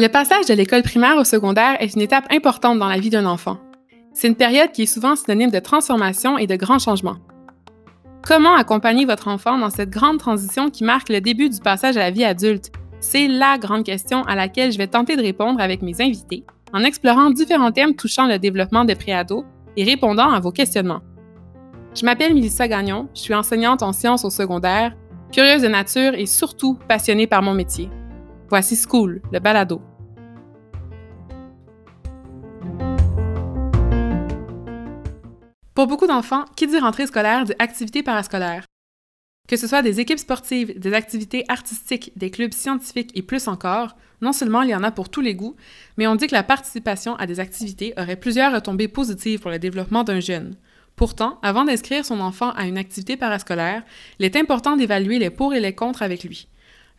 Le passage de l'école primaire au secondaire est une étape importante dans la vie d'un enfant. C'est une période qui est souvent synonyme de transformation et de grands changements. Comment accompagner votre enfant dans cette grande transition qui marque le début du passage à la vie adulte? C'est la grande question à laquelle je vais tenter de répondre avec mes invités en explorant différents thèmes touchant le développement des préados et répondant à vos questionnements. Je m'appelle Melissa Gagnon, je suis enseignante en sciences au secondaire, curieuse de nature et surtout passionnée par mon métier. Voici School, le balado. Pour beaucoup d'enfants, qui dit rentrée scolaire dit activité parascolaire. Que ce soit des équipes sportives, des activités artistiques, des clubs scientifiques et plus encore, non seulement il y en a pour tous les goûts, mais on dit que la participation à des activités aurait plusieurs retombées positives pour le développement d'un jeune. Pourtant, avant d'inscrire son enfant à une activité parascolaire, il est important d'évaluer les pour et les contre avec lui.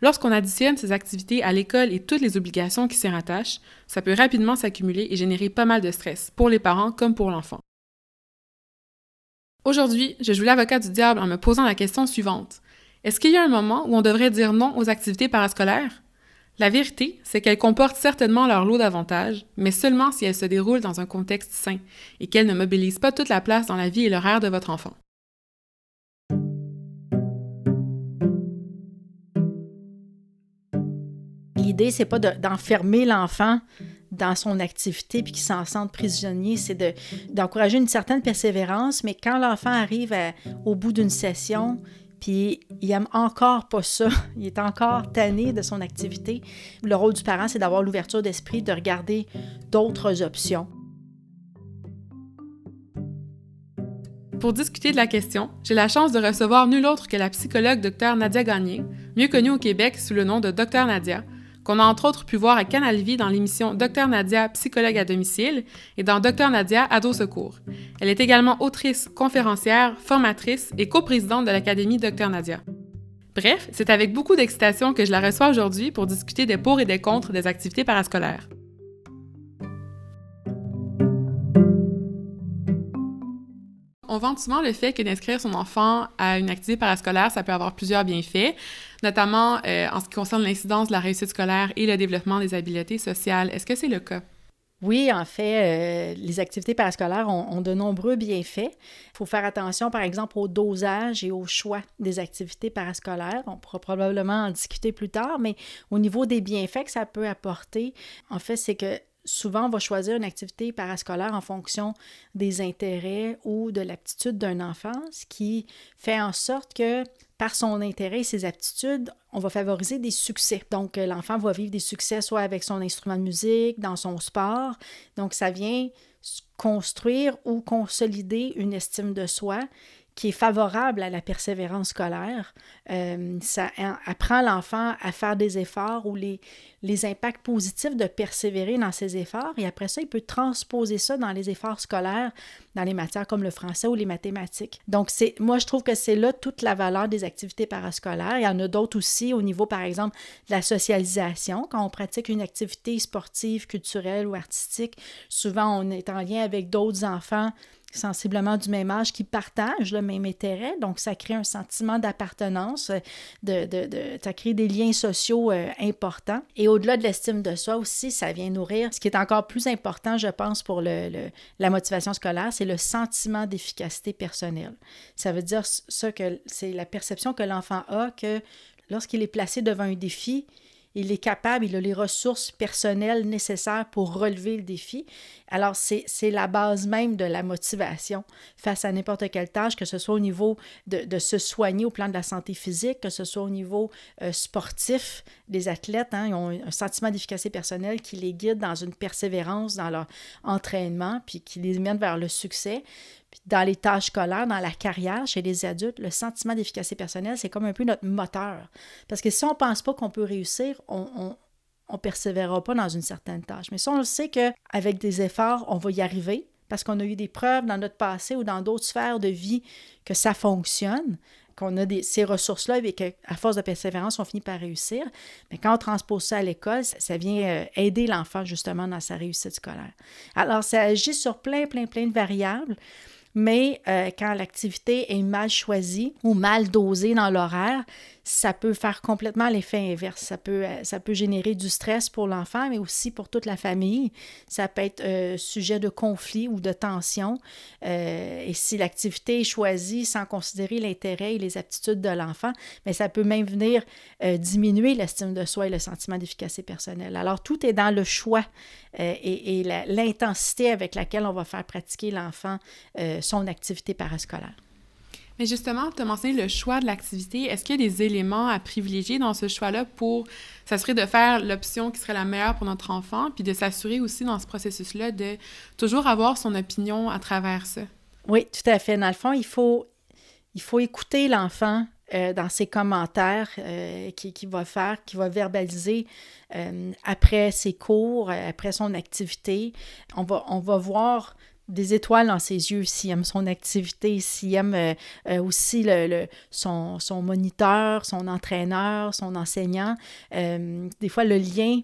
Lorsqu'on additionne ces activités à l'école et toutes les obligations qui s'y rattachent, ça peut rapidement s'accumuler et générer pas mal de stress, pour les parents comme pour l'enfant. Aujourd'hui, je joue l'avocat du diable en me posant la question suivante. Est-ce qu'il y a un moment où on devrait dire non aux activités parascolaires? La vérité, c'est qu'elles comportent certainement leur lot d'avantages, mais seulement si elles se déroulent dans un contexte sain et qu'elles ne mobilisent pas toute la place dans la vie et l'horaire de votre enfant. L'idée, c'est pas d'enfermer l'enfant dans son activité puis qu'il s'en sente prisonnier, c'est d'encourager une certaine persévérance, mais quand l'enfant arrive au bout d'une session, puis il aime encore pas ça, il est encore tanné de son activité, le rôle du parent, c'est d'avoir l'ouverture d'esprit, de regarder d'autres options. Pour discuter de la question, j'ai la chance de recevoir nul autre que la psychologue Dr Nadia Gagné, mieux connue au Québec sous le nom de Dr Nadia, qu'on a entre autres pu voir à Canal Vie dans l'émission Docteur Nadia, psychologue à domicile, et dans Docteur Nadia, ado secours. Elle est également autrice, conférencière, formatrice et coprésidente de l'Académie Docteur Nadia. Bref, c'est avec beaucoup d'excitation que je la reçois aujourd'hui pour discuter des pour et des contre des activités parascolaires. On vante souvent le fait que d'inscrire son enfant à une activité parascolaire, ça peut avoir plusieurs bienfaits, notamment euh, en ce qui concerne l'incidence de la réussite scolaire et le développement des habiletés sociales. Est-ce que c'est le cas? Oui, en fait, euh, les activités parascolaires ont, de nombreux bienfaits. Il faut faire attention, par exemple, au dosage et au choix des activités parascolaires. On pourra probablement en discuter plus tard, mais au niveau des bienfaits que ça peut apporter, en fait, c'est que souvent, on va choisir une activité parascolaire en fonction des intérêts ou de l'aptitude d'un enfant, ce qui fait en sorte que par son intérêt et ses aptitudes, on va favoriser des succès. Donc, euh, l'enfant va vivre des succès soit avec son instrument de musique, dans son sport. Donc, ça vient construire ou consolider une estime de soi qui est favorable à la persévérance scolaire. Euh, ça apprend l'enfant à faire des efforts ou les, les impacts positifs de persévérer dans ses efforts et après ça, il peut transposer ça dans les efforts scolaires, dans les matières comme le français ou les mathématiques. Donc, c'est, moi, je trouve que c'est là toute la valeur des activités parascolaires. Il y en a d'autres aussi au niveau, par exemple, de la socialisation. Quand on pratique une activité sportive, culturelle ou artistique, souvent on est en lien avec d'autres enfants sensiblement du même âge qui partagent le même intérêt. Donc, ça crée un sentiment d'appartenance, euh, de, de, de, ça crée des liens sociaux euh, importants. Et au-delà de l'estime de soi aussi, ça vient nourrir. Ce qui est encore plus important, je pense, pour le, la motivation scolaire, c'est le sentiment d'efficacité personnelle. Ça veut dire ça que c'est la perception que l'enfant a que lorsqu'il est placé devant un défi, il est capable, il a les ressources personnelles nécessaires pour relever le défi. Alors, c'est la base même de la motivation face à n'importe quelle tâche, que ce soit au niveau de, se soigner au plan de la santé physique, que ce soit au niveau euh, sportif. Les athlètes hein, ils ont un sentiment d'efficacité personnelle qui les guide dans une persévérance dans leur entraînement, puis qui les mène vers le succès dans les tâches scolaires, dans la carrière, chez les adultes, le sentiment d'efficacité personnelle, c'est comme un peu notre moteur. Parce que si on ne pense pas qu'on peut réussir, on, on, persévérera pas dans une certaine tâche. Mais si on sait qu'avec des efforts, on va y arriver, parce qu'on a eu des preuves dans notre passé ou dans d'autres sphères de vie que ça fonctionne, qu'on a des, ces ressources-là et qu'à force de persévérance, on finit par réussir. Mais quand on transpose ça à l'école, ça, vient euh, aider l'enfant justement dans sa réussite scolaire. Alors, ça agit sur plein, plein, plein de variables. Mais euh, quand l'activité est mal choisie ou mal dosée dans l'horaire, ça peut faire complètement l'effet inverse. Ça peut, euh, ça peut générer du stress pour l'enfant, mais aussi pour toute la famille. Ça peut être euh, sujet de conflit ou de tension. et si l'activité est choisie sans considérer l'intérêt et les aptitudes de l'enfant, mais ça peut même venir diminuer l'estime de soi et le sentiment d'efficacité personnelle. Alors, tout est dans le choix et l'intensité avec laquelle on va faire pratiquer l'enfant son activité parascolaire. Mais justement, tu as mentionné le choix de l'activité. Est-ce qu'il y a des éléments à privilégier dans ce choix-là pour s'assurer de faire l'option qui serait la meilleure pour notre enfant, puis de s'assurer aussi dans ce processus-là de toujours avoir son opinion à travers ça? Oui, tout à fait. Dans le fond, il faut, il faut écouter l'enfant euh, dans ses commentaires euh, qu'il qui va faire, qu'il va verbaliser euh, après ses cours, après son activité. On va, on va voir des étoiles dans ses yeux s'il aime son activité, s'il aime euh, euh, aussi le, son, son, moniteur, son entraîneur, son enseignant. Euh, des fois, le lien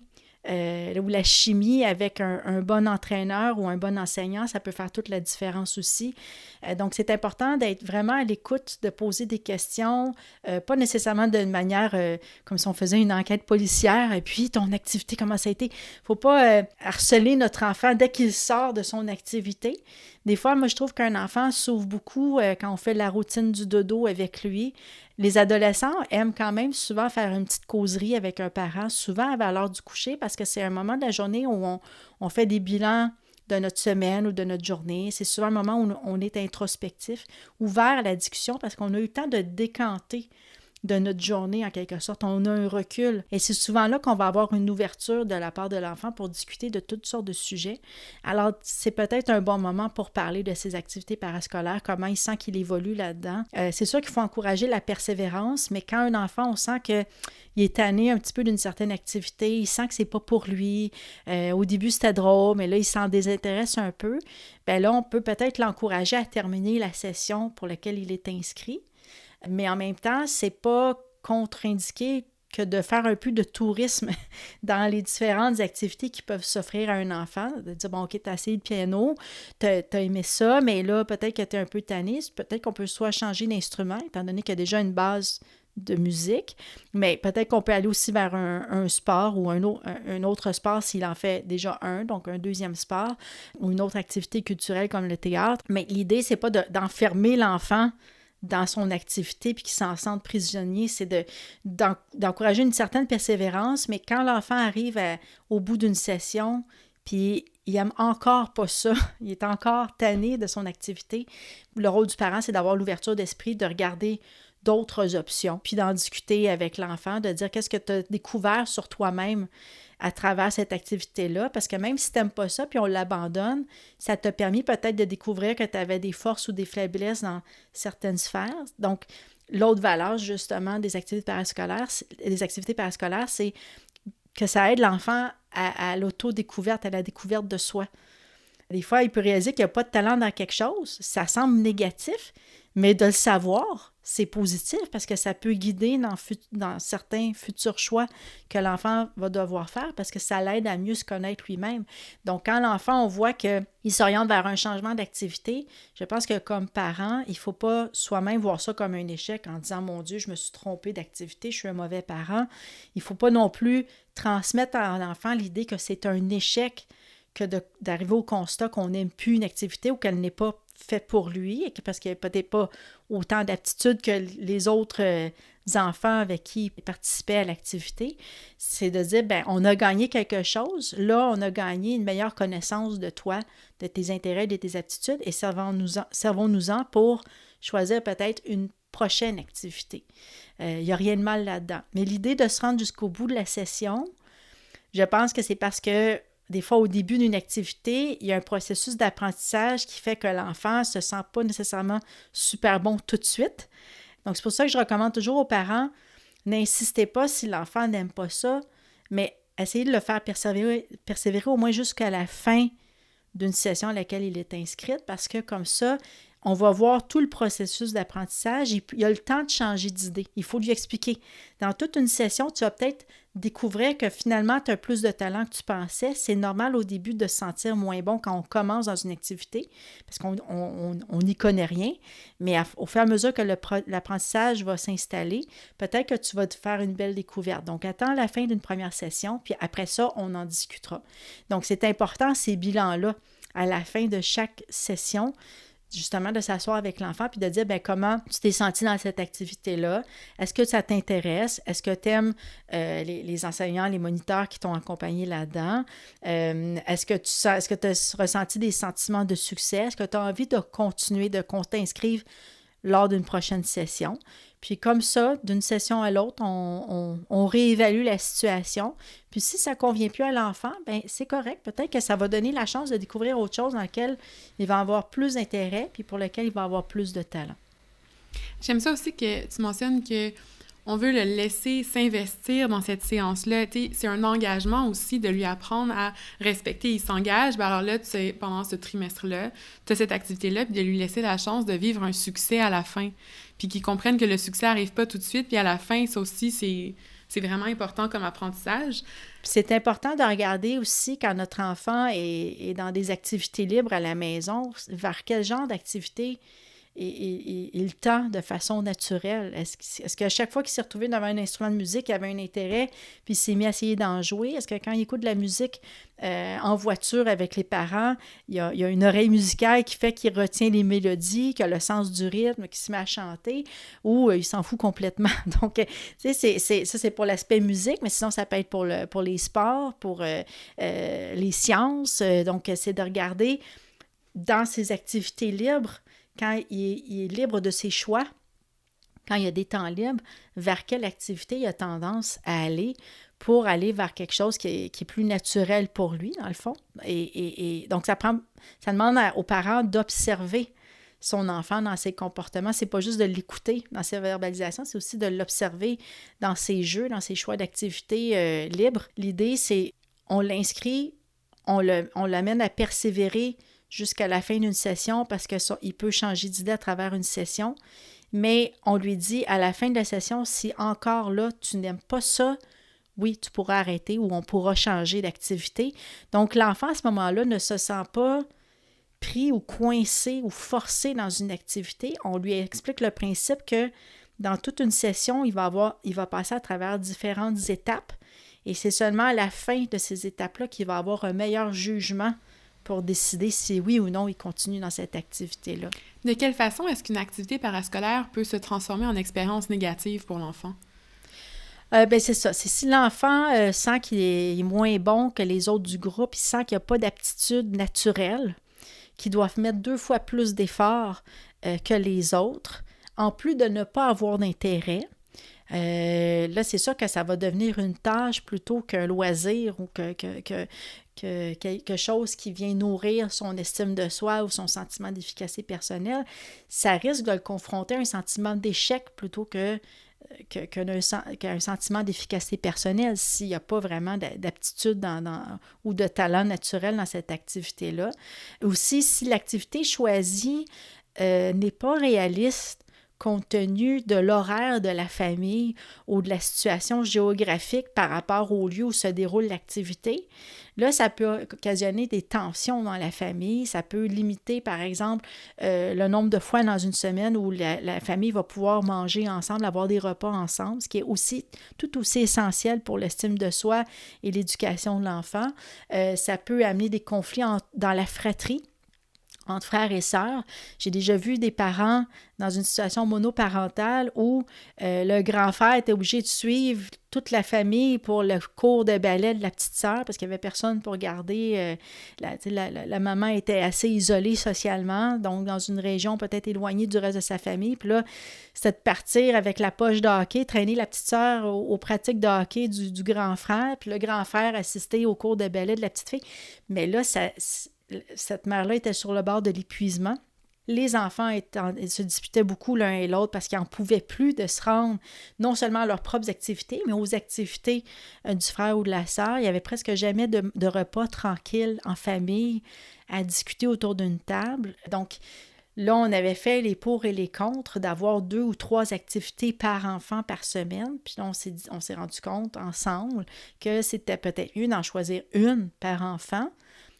euh, ou la chimie avec un, bon entraîneur ou un bon enseignant, ça peut faire toute la différence aussi. Euh, donc, c'est important d'être vraiment à l'écoute, de poser des questions, euh, pas nécessairement d'une manière comme si on faisait une enquête policière et puis ton activité, comment ça a été? Faut pas harceler notre enfant dès qu'il sort de son activité. Des fois, moi, je trouve qu'un enfant s'ouvre beaucoup quand on fait la routine du dodo avec lui. Les adolescents aiment quand même souvent faire une petite causerie avec un parent, souvent à l'heure du coucher, parce que c'est un moment de la journée où on, fait des bilans de notre semaine ou de notre journée. C'est souvent un moment où on est introspectif, ouvert à la discussion, parce qu'on a eu le temps de décanter de notre journée, en quelque sorte. On a un recul. Et c'est souvent là qu'on va avoir une ouverture de la part de l'enfant pour discuter de toutes sortes de sujets. Alors, c'est peut-être un bon moment pour parler de ses activités parascolaires, comment il sent qu'il évolue là-dedans. Euh, c'est sûr qu'il faut encourager la persévérance, mais quand un enfant, on sent que il est tanné un petit peu d'une certaine activité, il sent que c'est pas pour lui. Euh, au début, c'était drôle, mais là, il s'en désintéresse un peu. Bien là, on peut peut-être l'encourager à terminer la session pour laquelle il est inscrit mais en même temps, c'est pas contre-indiqué que de faire un peu de tourisme dans les différentes activités qui peuvent s'offrir à un enfant. De dire, bon, OK, tu as essayé le piano, tu as, aimé ça, mais là, peut-être que tu es un peu tanné. Peut-être qu'on peut soit changer d'instrument, étant donné qu'il y a déjà une base de musique, mais peut-être qu'on peut aller aussi vers un, sport ou un, un, autre sport s'il en fait déjà un, donc un deuxième sport, ou une autre activité culturelle comme le théâtre. Mais l'idée, c'est pas d'enfermer l'enfant dans son activité puis qu'il s'en sente prisonnier, c'est de, d'encourager une certaine persévérance, mais quand l'enfant arrive au bout d'une session, puis il aime encore pas ça, il est encore tanné de son activité, le rôle du parent, c'est d'avoir l'ouverture d'esprit, de regarder d'autres options, puis d'en discuter avec l'enfant, de dire qu'est-ce que tu as découvert sur toi-même à travers cette activité-là, parce que même si tu n'aimes pas ça, puis on l'abandonne, ça t'a permis peut-être de découvrir que tu avais des forces ou des faiblesses dans certaines sphères. Donc, l'autre valeur, justement, des activités parascolaires, des activités parascolaires, c'est que ça aide l'enfant à, à l'autodécouverte, à la découverte de soi. Des fois, il peut réaliser qu'il n'y a pas de talent dans quelque chose. Ça semble négatif, mais de le savoir, c'est positif parce que ça peut guider dans, certains futurs choix que l'enfant va devoir faire parce que ça l'aide à mieux se connaître lui-même. Donc, quand l'enfant, on voit qu'il s'oriente vers un changement d'activité, je pense que comme parent, il ne faut pas soi-même voir ça comme un échec en disant Mon Dieu, je me suis trompé d'activité, je suis un mauvais parent. Il ne faut pas non plus transmettre à l'enfant l'idée que c'est un échec que d'arriver au constat qu'on n'aime plus une activité ou qu'elle n'est pas fait pour lui, parce qu'il n'y peut-être pas autant d'aptitudes que les autres euh, enfants avec qui il participait à l'activité, c'est de dire, ben, on a gagné quelque chose, là, on a gagné une meilleure connaissance de toi, de tes intérêts, de tes aptitudes, et servons-nous-en servons pour choisir peut-être une prochaine activité. Il euh, n'y a rien de mal là-dedans. Mais l'idée de se rendre jusqu'au bout de la session, je pense que c'est parce que des fois, au début d'une activité, il y a un processus d'apprentissage qui fait que l'enfant ne se sent pas nécessairement super bon tout de suite. Donc, c'est pour ça que je recommande toujours aux parents, n'insistez pas si l'enfant n'aime pas ça, mais essayez de le faire persévérer, au moins jusqu'à la fin d'une session à laquelle il est inscrit, parce que comme ça, on va voir tout le processus d'apprentissage et il y a le temps de changer d'idée. Il faut lui expliquer. Dans toute une session, tu vas peut-être découvrir que finalement, tu as plus de talent que tu pensais. C'est normal au début de se sentir moins bon quand on commence dans une activité parce qu'on n'y connaît rien. Mais au fur et à mesure que l'apprentissage va s'installer, peut-être que tu vas te faire une belle découverte. Donc, attends la fin d'une première session, puis après ça, on en discutera. Donc, c'est important ces bilans-là à la fin de chaque session justement de s'asseoir avec l'enfant puis de dire ben, comment tu t'es senti dans cette activité-là? Est-ce que ça t'intéresse? Est-ce que tu aimes euh, les, enseignants, les moniteurs qui t'ont accompagné là-dedans? Euh, est-ce que tu est-ce que tu as ressenti des sentiments de succès? Est-ce que tu as envie de continuer, de t'inscrire lors d'une prochaine session? Puis comme ça, d'une session à l'autre, on, réévalue la situation. Puis si ça ne convient plus à l'enfant, ben c'est correct. Peut-être que ça va donner la chance de découvrir autre chose dans laquelle il va avoir plus d'intérêt, puis pour lequel il va avoir plus de talent. J'aime ça aussi que tu mentionnes que on veut le laisser s'investir dans cette séance-là. C'est un engagement aussi de lui apprendre à respecter. Il s'engage, ben alors là, pendant ce trimestre-là, tu as cette activité-là, puis de lui laisser la chance de vivre un succès à la fin. Puis qu'il comprenne que le succès n'arrive pas tout de suite, puis à la fin, ça aussi, c'est c'est vraiment important comme apprentissage. C'est important de regarder aussi quand notre enfant est, est, dans des activités libres à la maison, vers quel genre d'activité il tend de façon naturelle. Est-ce est qu'à chaque fois qu'il s'est retrouvé devant un instrument de musique, il avait un intérêt, puis il s'est mis à essayer d'en jouer? Est-ce que quand il écoute de la musique euh, en voiture avec les parents, il y, a, une oreille musicale qui fait qu'il retient les mélodies, qu'il a le sens du rythme, qu'il se met à chanter, ou euh, il s'en fout complètement? Donc, tu sais, ça, c'est pour l'aspect musique, mais sinon, ça peut être pour, le, pour les sports, pour euh, les sciences. donc, c'est de regarder dans ces activités libres, quand il est, libre de ses choix, quand il y a des temps libres, vers quelle activité il a tendance à aller pour aller vers quelque chose qui est, plus naturel pour lui, dans le fond. Et, donc, ça, prend, ça demande aux parents d'observer son enfant dans ses comportements. C'est pas juste de l'écouter dans ses verbalisations, c'est aussi de l'observer dans ses jeux, dans ses choix d'activités euh, libres. L'idée, c'est on l'inscrit, on l'amène à persévérer jusqu'à la fin d'une session parce qu'il peut changer d'idée à travers une session. Mais on lui dit à la fin de la session, si encore là, tu n'aimes pas ça, oui, tu pourras arrêter ou on pourra changer d'activité. Donc l'enfant à ce moment-là ne se sent pas pris ou coincé ou forcé dans une activité. On lui explique le principe que dans toute une session, il va, il va passer à travers différentes étapes et c'est seulement à la fin de ces étapes-là qu'il va avoir un meilleur jugement pour décider si oui ou non il continue dans cette activité-là. De quelle façon est-ce qu'une activité parascolaire peut se transformer en expérience négative pour l'enfant? Euh, ben c'est ça. C'est si l'enfant euh, sent qu'il est moins bon que les autres du groupe, il sent qu'il n'y a pas d'aptitude naturelle, qu'il doit mettre deux fois plus d'efforts euh, que les autres, en plus de ne pas avoir d'intérêt. là, c'est sûr que ça va devenir une tâche plutôt qu'un loisir ou que, que, que quelque chose qui vient nourrir son estime de soi ou son sentiment d'efficacité personnelle, ça risque de le confronter à un sentiment d'échec plutôt que qu'un sentiment d'efficacité personnelle s'il n'y a pas vraiment d'aptitude dans, ou de talent naturel dans cette activité-là. Aussi, si l'activité choisie euh, n'est pas réaliste compte tenu de l'horaire de la famille ou de la situation géographique par rapport au lieu où se déroule l'activité. Là, ça peut occasionner des tensions dans la famille, ça peut limiter, par exemple, euh, le nombre de fois dans une semaine où la, famille va pouvoir manger ensemble, avoir des repas ensemble, ce qui est aussi tout aussi essentiel pour l'estime de soi et l'éducation de l'enfant. Euh, ça peut amener des conflits dans la fratrie entre frères et sœurs. J'ai déjà vu des parents dans une situation monoparentale où euh, le grand frère était obligé de suivre toute la famille pour le cours de ballet de la petite sœur parce qu'il n'y avait personne pour garder. Euh, la, maman était assez isolée socialement, donc dans une région peut-être éloignée du reste de sa famille. Puis là, c'était de partir avec la poche de hockey, traîner la petite sœur aux, pratiques de hockey du, grand frère, puis le grand frère assister au cours de ballet de la petite fille. Mais là, ça cette mère-là était sur le bord de l'épuisement. Les enfants se disputaient beaucoup l'un et l'autre parce qu'ils n'en pouvaient plus de se rendre non seulement à leurs propres activités, mais aux activités euh, du frère ou de la sœur. Il n'y avait presque jamais de, repas tranquille en famille à discuter autour d'une table. Donc, Là, on avait fait les pour et les contre d'avoir deux ou trois activités par enfant par semaine. Puis là, on s'est, on s'est rendu compte ensemble que c'était peut-être mieux d'en choisir une par enfant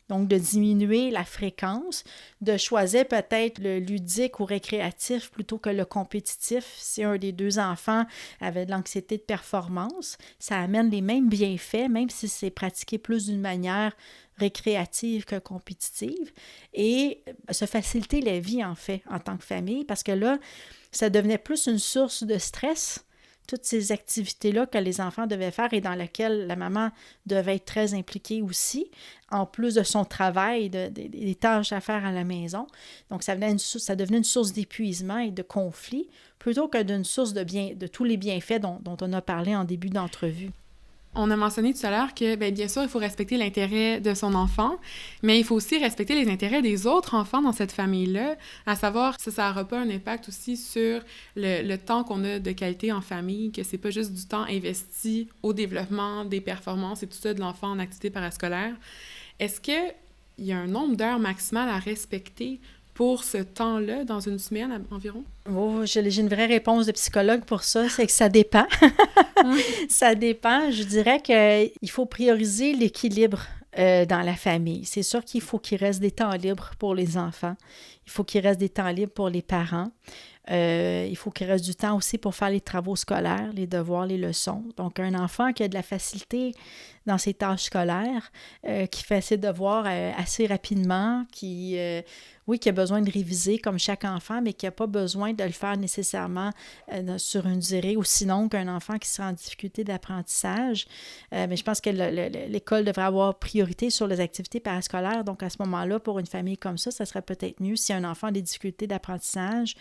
donc, de diminuer la fréquence, de choisir peut-être le ludique ou récréatif plutôt que le compétitif. Si un des deux enfants avait de l'anxiété de performance, ça amène les mêmes bienfaits, même si c'est pratiqué plus d'une manière récréative que compétitive, et se faciliter la vie, en fait, en tant que famille, parce que là, ça devenait plus une source de stress toutes ces activités-là que les enfants devaient faire et dans lesquelles la maman devait être très impliquée aussi, en plus de son travail, des tâches à faire à la maison. Donc, ça, une, ça devenait une source d'épuisement et de conflit plutôt que d'une source de, bien, de tous les bienfaits dont on a parlé en début d'entrevue. On a mentionné tout à l'heure que, bien, bien sûr, il faut respecter l'intérêt de son enfant, mais il faut aussi respecter les intérêts des autres enfants dans cette famille-là, à savoir si ça n'aura pas un impact aussi sur le, temps qu'on a de qualité en famille, que c'est pas juste du temps investi au développement des performances et tout ça de l'enfant en activité parascolaire. Est-ce qu'il y a un nombre d'heures maximales à respecter pour ce temps-là, dans une semaine environ? Oh, j'ai une vraie réponse de psychologue pour ça, c'est que ça dépend. ça dépend. Je dirais qu'il faut prioriser l'équilibre euh, dans la famille. C'est sûr qu'il faut qu'il reste des temps libres pour les enfants. Il faut qu'il reste des temps libres pour les parents. Euh, il faut qu'il reste du temps aussi pour faire les travaux scolaires, les devoirs, les leçons. Donc, un enfant qui a de la facilité dans ses tâches scolaires, euh, qui fait ses devoirs assez rapidement, qui oui, qui a besoin de réviser comme chaque enfant, mais qui n'a pas besoin de le faire nécessairement euh, sur une durée, ou sinon qu'un enfant qui sera en difficulté d'apprentissage. Euh, mais je pense que l'école devrait avoir priorité sur les activités parascolaires. Donc, à ce moment-là, pour une famille comme ça, ça serait peut-être mieux si un enfant a des difficultés d'apprentissage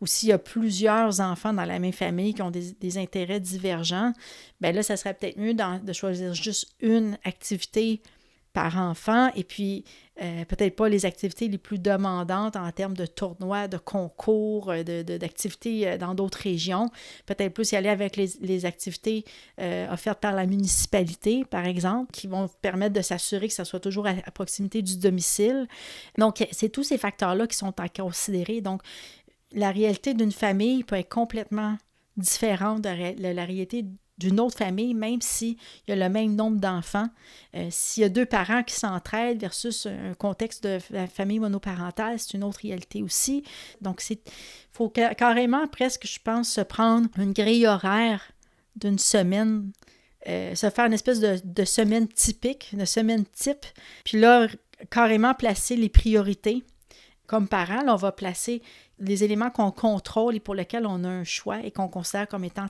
ou s'il y a plusieurs enfants dans la même famille qui ont des, intérêts divergents, bien là, ça serait peut-être mieux de choisir juste une activité par enfant et puis euh, peut-être pas les activités les plus demandantes en termes de tournois, de concours, euh, d'activités de, euh, dans d'autres régions. Peut-être plus y aller avec les, activités offertes par la municipalité, par exemple, qui vont permettre de s'assurer que ça soit toujours à, proximité du domicile. Donc, c'est tous ces facteurs-là qui sont à considérer. Donc, la réalité d'une famille peut être complètement différente de la réalité d'une autre famille, même s'il y a le même nombre d'enfants. Euh, s'il y a deux parents qui s'entraident versus un contexte de famille monoparentale, c'est une autre réalité aussi. Donc, il faut carrément presque, je pense, se prendre une grille horaire d'une semaine, euh, se faire une espèce de, semaine typique, de semaine type, puis là, carrément placer les priorités. Comme parent, on va placer les éléments qu'on contrôle et pour lesquels on a un choix et qu'on considère comme étant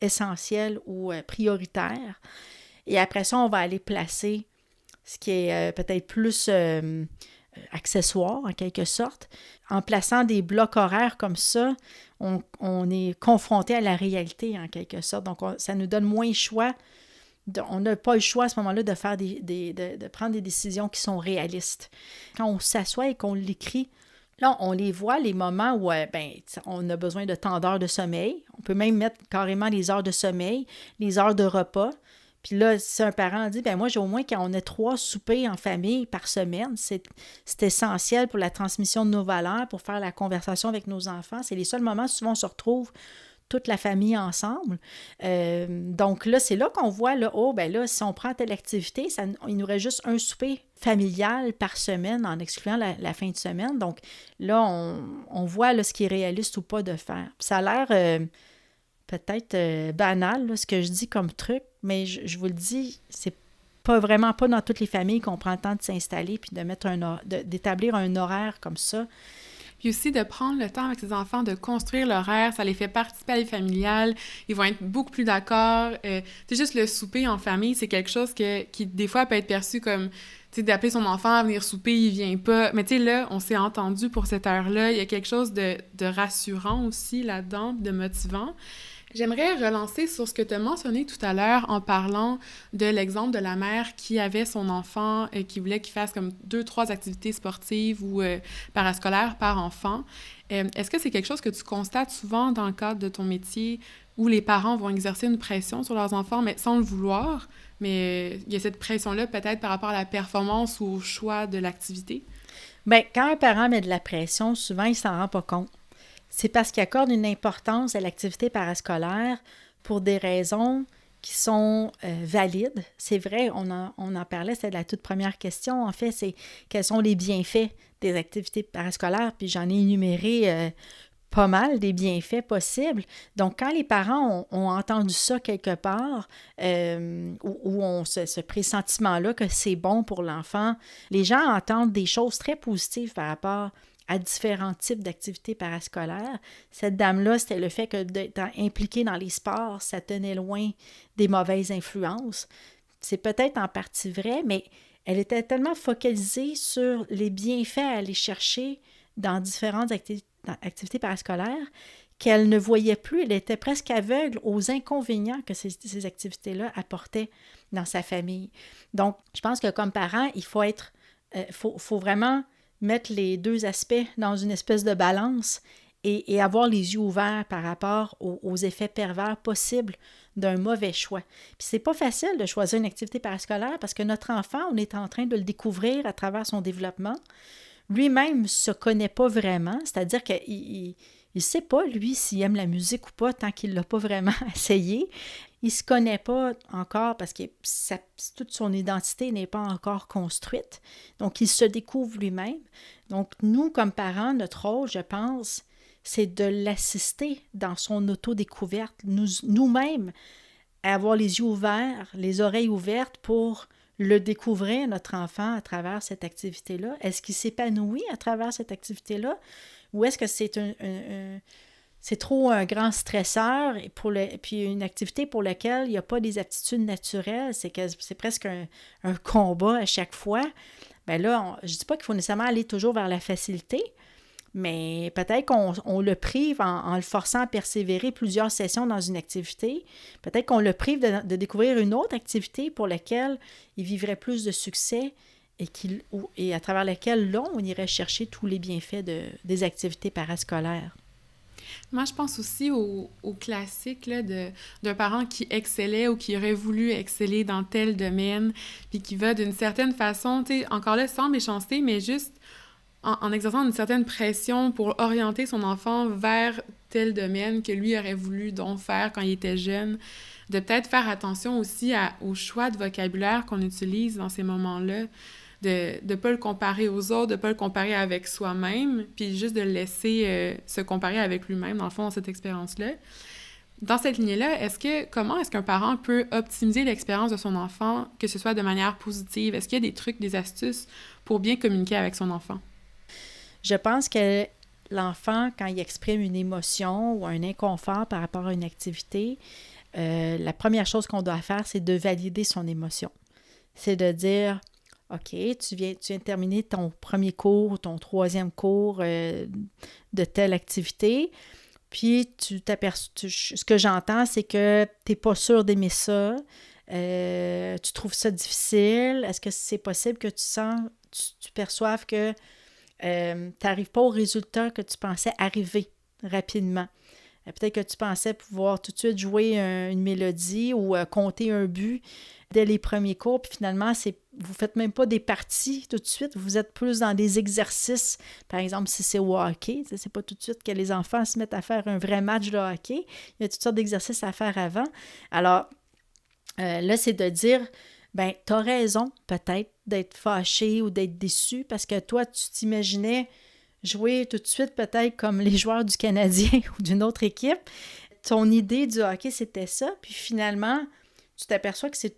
essentiel ou euh, prioritaire. Et après ça, on va aller placer ce qui est euh, peut-être plus euh, accessoire en quelque sorte. En plaçant des blocs horaires comme ça, on, est confronté à la réalité en quelque sorte. Donc, ça nous donne moins choix. on n'a pas le choix à ce moment-là de, de, prendre des décisions qui sont réalistes. Quand on s'assoit et qu'on l'écrit, Là, on les voit, les moments où euh, ben, on a besoin de tant d'heures de sommeil. On peut même mettre carrément les heures de sommeil, les heures de repas. Puis là, si un parent dit, ben moi, j'ai au moins qu'on ait trois soupers en famille par semaine, c'est essentiel pour la transmission de nos valeurs, pour faire la conversation avec nos enfants. C'est les seuls moments, souvent, on se retrouve toute la famille ensemble. Euh, donc là, c'est là qu'on voit, là, oh, ben là, si on prend telle activité, ça, il nous reste juste un souper familial par semaine en excluant la, fin de semaine. Donc là, on, voit là, ce qui est réaliste ou pas de faire. ça a l'air euh, peut-être euh, banal, ce que je dis comme truc, mais je, vous le dis, c'est pas vraiment pas dans toutes les familles qu'on prend le temps de s'installer puis de mettre un d'établir un horaire comme ça. Puis aussi de prendre le temps avec ses enfants de construire l'horaire, ça les fait participer à la familiale, ils vont être beaucoup plus d'accord. Euh, c'est juste le souper en famille, c'est quelque chose que, qui des fois peut être perçu comme tu d'appeler son enfant à venir souper, il vient pas. Mais tu sais, là, on s'est entendu pour cette heure-là. Il y a quelque chose de, de rassurant aussi là-dedans, de motivant. J'aimerais relancer sur ce que tu as mentionné tout à l'heure en parlant de l'exemple de la mère qui avait son enfant et qui voulait qu'il fasse comme deux, trois activités sportives ou euh, parascolaires par enfant. Euh, est-ce que c'est quelque chose que tu constates souvent dans le cadre de ton métier où les parents vont exercer une pression sur leurs enfants, mais sans le vouloir, mais il y a cette pression-là peut-être par rapport à la performance ou au choix de l'activité? Bien, quand un parent met de la pression, souvent, il s'en rend pas compte. C'est parce qu'il accorde une importance à l'activité parascolaire pour des raisons qui sont euh, valides. C'est vrai, on en, on en parlait, c'était la toute première question. En fait, c'est quels sont les bienfaits des activités parascolaires, puis j'en ai énuméré euh, pas mal des bienfaits possibles. Donc, quand les parents ont, entendu ça quelque part, euh, ou, ont ce, pressentiment-là que c'est bon pour l'enfant, les gens entendent des choses très positives par rapport à différents types d'activités parascolaires. Cette dame-là, c'était le fait que d'être impliquée dans les sports, ça tenait loin des mauvaises influences. C'est peut-être en partie vrai, mais elle était tellement focalisée sur les bienfaits à aller chercher dans différentes activités parascolaires qu'elle ne voyait plus. Elle était presque aveugle aux inconvénients que ces, activités-là apportaient dans sa famille. Donc, je pense que comme parent, il faut être, euh, faut, vraiment mettre les deux aspects dans une espèce de balance et, avoir les yeux ouverts par rapport aux, effets pervers possibles d'un mauvais choix. Puis c'est pas facile de choisir une activité parascolaire parce que notre enfant, on est en train de le découvrir à travers son développement lui-même se connaît pas vraiment, c'est-à-dire qu'il ne sait pas, lui, s'il aime la musique ou pas, tant qu'il ne l'a pas vraiment essayé. Il ne se connaît pas encore parce que toute son identité n'est pas encore construite. Donc, il se découvre lui-même. Donc, nous, comme parents, notre rôle, je pense, c'est de l'assister dans son autodécouverte, nous, nous-mêmes, avoir les yeux ouverts, les oreilles ouvertes pour le découvrir, notre enfant, à travers cette activité-là? Est-ce qu'il s'épanouit à travers cette activité-là? Ou est-ce que c'est un, c'est trop un grand stresseur et puis une activité pour laquelle il n'y a pas des aptitudes naturelles, c'est que c'est presque un, combat à chaque fois. Bien là, je ne dis pas qu'il faut nécessairement aller toujours vers la facilité, mais peut-être qu'on le prive en, le forçant à persévérer plusieurs sessions dans une activité. Peut-être qu'on le prive de, découvrir une autre activité pour laquelle il vivrait plus de succès et, à travers laquelle, là, on irait chercher tous les bienfaits de, des activités parascolaires. Moi, je pense aussi au, au classique d'un parent qui excellait ou qui aurait voulu exceller dans tel domaine, puis qui va d'une certaine façon, encore là, sans méchanceté, mais juste en, exerçant une certaine pression pour orienter son enfant vers tel domaine que lui aurait voulu donc faire quand il était jeune, de peut-être faire attention aussi au choix de vocabulaire qu'on utilise dans ces moments-là, de ne pas le comparer aux autres, de ne pas le comparer avec soi-même, puis juste de le laisser euh, se comparer avec lui-même, dans le fond, dans cette expérience-là. Dans cette lignée-là, est-ce que comment est-ce qu'un parent peut optimiser l'expérience de son enfant, que ce soit de manière positive? Est-ce qu'il y a des trucs, des astuces pour bien communiquer avec son enfant? Je pense que l'enfant, quand il exprime une émotion ou un inconfort par rapport à une activité, euh, la première chose qu'on doit faire, c'est de valider son émotion. C'est de dire, OK, tu viens, tu viens de terminer ton premier cours, ton troisième cours euh, de telle activité, puis tu t'aperçois, ce que j'entends, c'est que tu n'es pas sûr d'aimer ça, euh, tu trouves ça difficile, est-ce que c'est possible que tu sens, tu perçoives que euh, tu n'arrives pas au résultat que tu pensais arriver rapidement? Euh, peut-être que tu pensais pouvoir tout de suite jouer une mélodie ou euh, compter un but dès les premiers cours, puis finalement, c'est vous faites même pas des parties tout de suite, vous êtes plus dans des exercices. Par exemple, si c'est au hockey, c'est pas tout de suite que les enfants se mettent à faire un vrai match de hockey. Il y a toutes sortes d'exercices à faire avant. Alors, là, c'est de dire, ben, tu as raison peut-être d'être fâché ou d'être déçu parce que toi, tu t'imaginais jouer tout de suite peut-être comme les joueurs du Canadien ou d'une autre équipe. Ton idée du hockey, c'était ça. Puis finalement, tu t'aperçois que c'est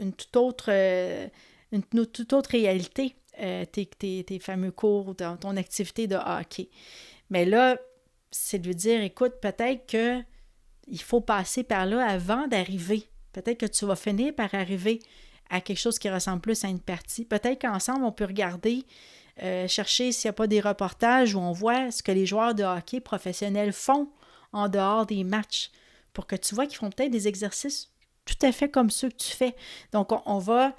une toute autre, euh, réalité, euh, tes, tes, fameux cours, ton, ton activité de hockey. Mais là, c'est de lui dire, écoute, peut-être que il faut passer par là avant d'arriver. Peut-être que tu vas finir par arriver à quelque chose qui ressemble plus à une partie. Peut-être qu'ensemble, on peut regarder, euh, chercher s'il n'y a pas des reportages où on voit ce que les joueurs de hockey professionnels font en dehors des matchs pour que tu vois qu'ils font peut-être des exercices tout à fait comme ceux que tu fais. Donc, on, va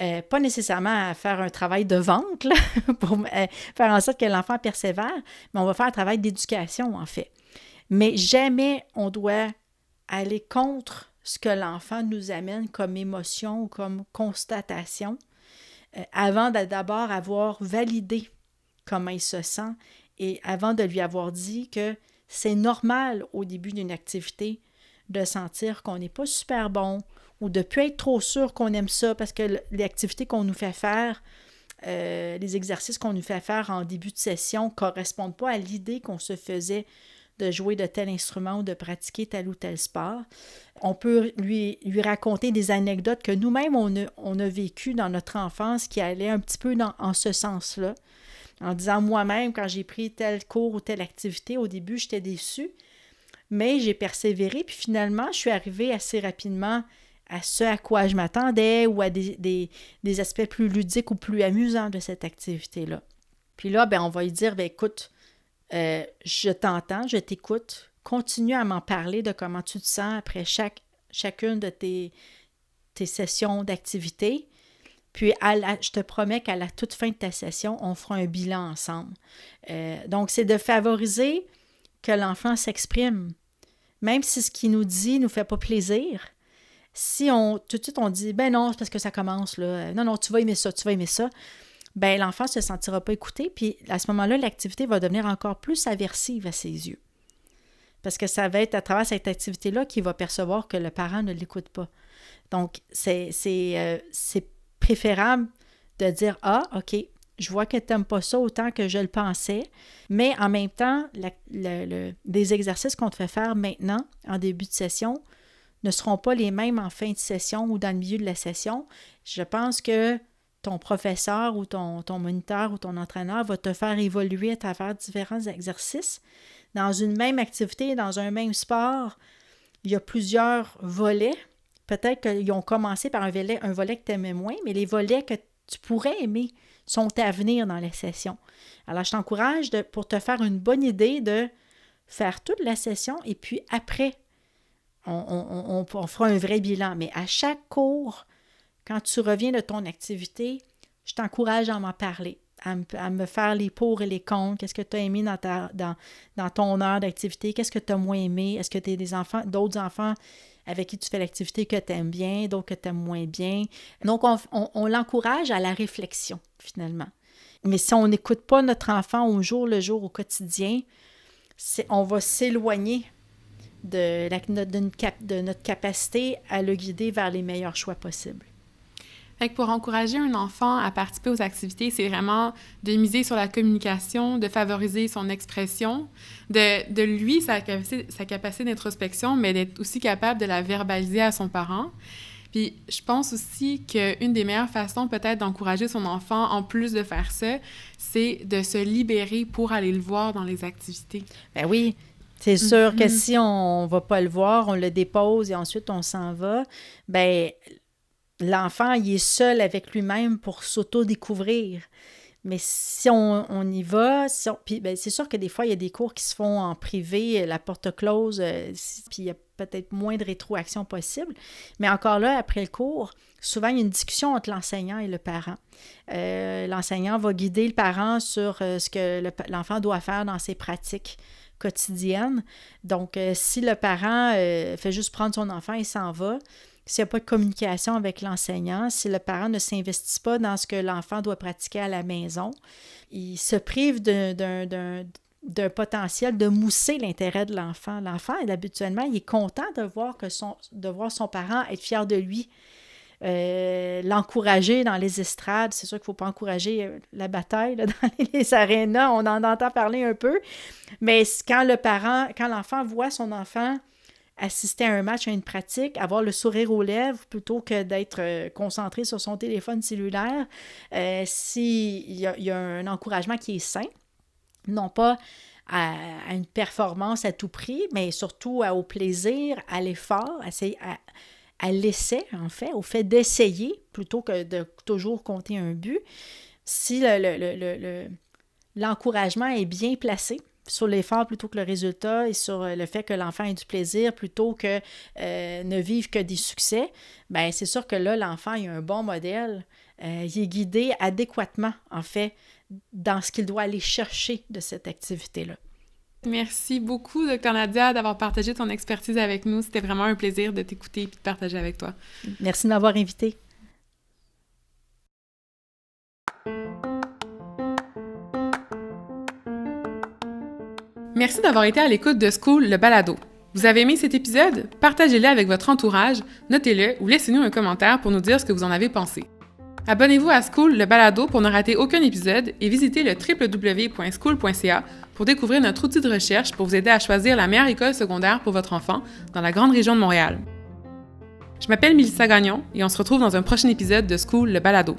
euh, pas nécessairement faire un travail de vente pour euh, faire en sorte que l'enfant persévère, mais on va faire un travail d'éducation, en fait. Mais jamais on doit aller contre ce que l'enfant nous amène comme émotion ou comme constatation, avant de d'abord avoir validé comment il se sent et avant de lui avoir dit que c'est normal au début d'une activité de sentir qu'on n'est pas super bon ou de ne plus être trop sûr qu'on aime ça parce que les activités qu'on nous fait faire, euh, les exercices qu'on nous fait faire en début de session ne correspondent pas à l'idée qu'on se faisait de jouer de tel instrument ou de pratiquer tel ou tel sport. On peut lui, lui raconter des anecdotes que nous-mêmes, on a, vécues dans notre enfance qui allaient un petit peu dans, en ce sens-là. En disant moi-même, quand j'ai pris tel cours ou telle activité, au début, j'étais déçue, mais j'ai persévéré, puis finalement, je suis arrivée assez rapidement à ce à quoi je m'attendais ou à des, aspects plus ludiques ou plus amusants de cette activité-là. Puis là, ben, on va lui dire, ben, écoute, euh, je t'entends, je t'écoute, continue à m'en parler de comment tu te sens après chaque, chacune de tes, tes sessions d'activité. Puis, je te promets qu'à la toute fin de ta session, on fera un bilan ensemble. Euh, donc, c'est de favoriser que l'enfant s'exprime. Même si ce qu'il nous dit ne nous fait pas plaisir, si on tout de suite on dit ben non, c'est parce que ça commence là, non non, tu vas aimer ça, tu vas aimer ça, ben l'enfant se sentira pas écouté puis à ce moment-là, l'activité va devenir encore plus aversive à ses yeux. Parce que ça va être à travers cette activité-là qu'il va percevoir que le parent ne l'écoute pas. Donc, c'est euh, préférable de dire Ah, OK, je vois que tu n'aimes pas ça autant que je le pensais, mais en même temps, le, des exercices qu'on te fait faire maintenant, en début de session, ne seront pas les mêmes en fin de session ou dans le milieu de la session. Je pense que ton professeur ou ton, moniteur ou ton entraîneur va te faire évoluer à travers différents exercices. Dans une même activité, dans un même sport, il y a plusieurs volets. Peut-être qu'ils ont commencé par un volet, un volet que tu aimais moins, mais les volets que tu pourrais aimer sont à venir dans la session. Alors, je t'encourage pour te faire une bonne idée de faire toute la session et puis après, on, fera un vrai bilan. Mais à chaque cours, quand tu reviens de ton activité, je t'encourage à m'en parler, à me, faire les pour et les contre. Qu'est-ce que tu as aimé dans, ton heure d'activité? Qu'est-ce que tu as moins aimé? Est-ce que tu as des enfants, d'autres enfants avec qui tu fais l'activité que tu aimes bien, d'autres que tu aimes moins bien? Donc, on, l'encourage à la réflexion, finalement. Mais si on n'écoute pas notre enfant au jour le jour, au quotidien, on va s'éloigner de, notre capacité à le guider vers les meilleurs choix possibles. Fait pour encourager un enfant à participer aux activités, c'est vraiment de miser sur la communication, de favoriser son expression, de, de lui, sa capacité, sa capacité d'introspection, mais d'être aussi capable de la verbaliser à son parent. Puis je pense aussi qu'une des meilleures façons peut-être d'encourager son enfant, en plus de faire ça, c'est de se libérer pour aller le voir dans les activités. Ben oui, c'est sûr que mm-hmm. si on va pas le voir, on le dépose et ensuite on s'en va, ben l'enfant, il est seul avec lui-même pour s'auto-découvrir. Mais si on, y va, ben, c'est sûr que des fois, il y a des cours qui se font en privé, la porte close, euh, puis il y a peut-être moins de rétroaction possible. Mais encore là, après le cours, souvent, il y a une discussion entre l'enseignant et le parent. Euh, l'enseignant va guider le parent sur euh, ce que l'enfant doit faire dans ses pratiques quotidienne. Donc, euh, si le parent euh, fait juste prendre son enfant et s'en va, s'il n'y a pas de communication avec l'enseignant, si le parent ne s'investit pas dans ce que l'enfant doit pratiquer à la maison, il se prive d'un potentiel de mousser l'intérêt de l'enfant. L'enfant, habituellement, il est content de voir, son, parent être fier de lui. Euh, l'encourager dans les estrades. C'est sûr qu'il ne faut pas encourager euh, la bataille dans les arénas, on en entend parler un peu. Mais quand le parent, quand l'enfant voit son enfant assister à un match, à une pratique, avoir le sourire aux lèvres plutôt que d'être euh, concentré sur son téléphone cellulaire, s'il y, a un encouragement qui est sain, non pas à, une performance à tout prix, mais surtout au plaisir, à l'effort, à, à, l'essai, en fait, au fait d'essayer plutôt que de toujours compter un but, si l'encouragement le, est bien placé sur l'effort plutôt que le résultat et sur le fait que l'enfant ait du plaisir plutôt que euh, ne vive que des succès, ben c'est sûr que là, l'enfant a un bon modèle. Euh, il est guidé adéquatement, en fait, dans ce qu'il doit aller chercher de cette activité-là. Merci beaucoup, Dr. Nadia, d'avoir partagé ton expertise avec nous. C'était vraiment un plaisir de t'écouter et de partager avec toi. Merci de m'avoir invité. Merci d'avoir été à l'écoute de School le balado. Vous avez aimé cet épisode? Partagez-le avec votre entourage, notez-le ou laissez-nous un commentaire pour nous dire ce que vous en avez pensé. Abonnez-vous à School le balado pour ne rater aucun épisode et visitez le www.school.ca pour découvrir notre outil de recherche pour vous aider à choisir la meilleure école secondaire pour votre enfant dans la grande région de Montréal. Je m'appelle Mélissa Gagnon et on se retrouve dans un prochain épisode de School le balado.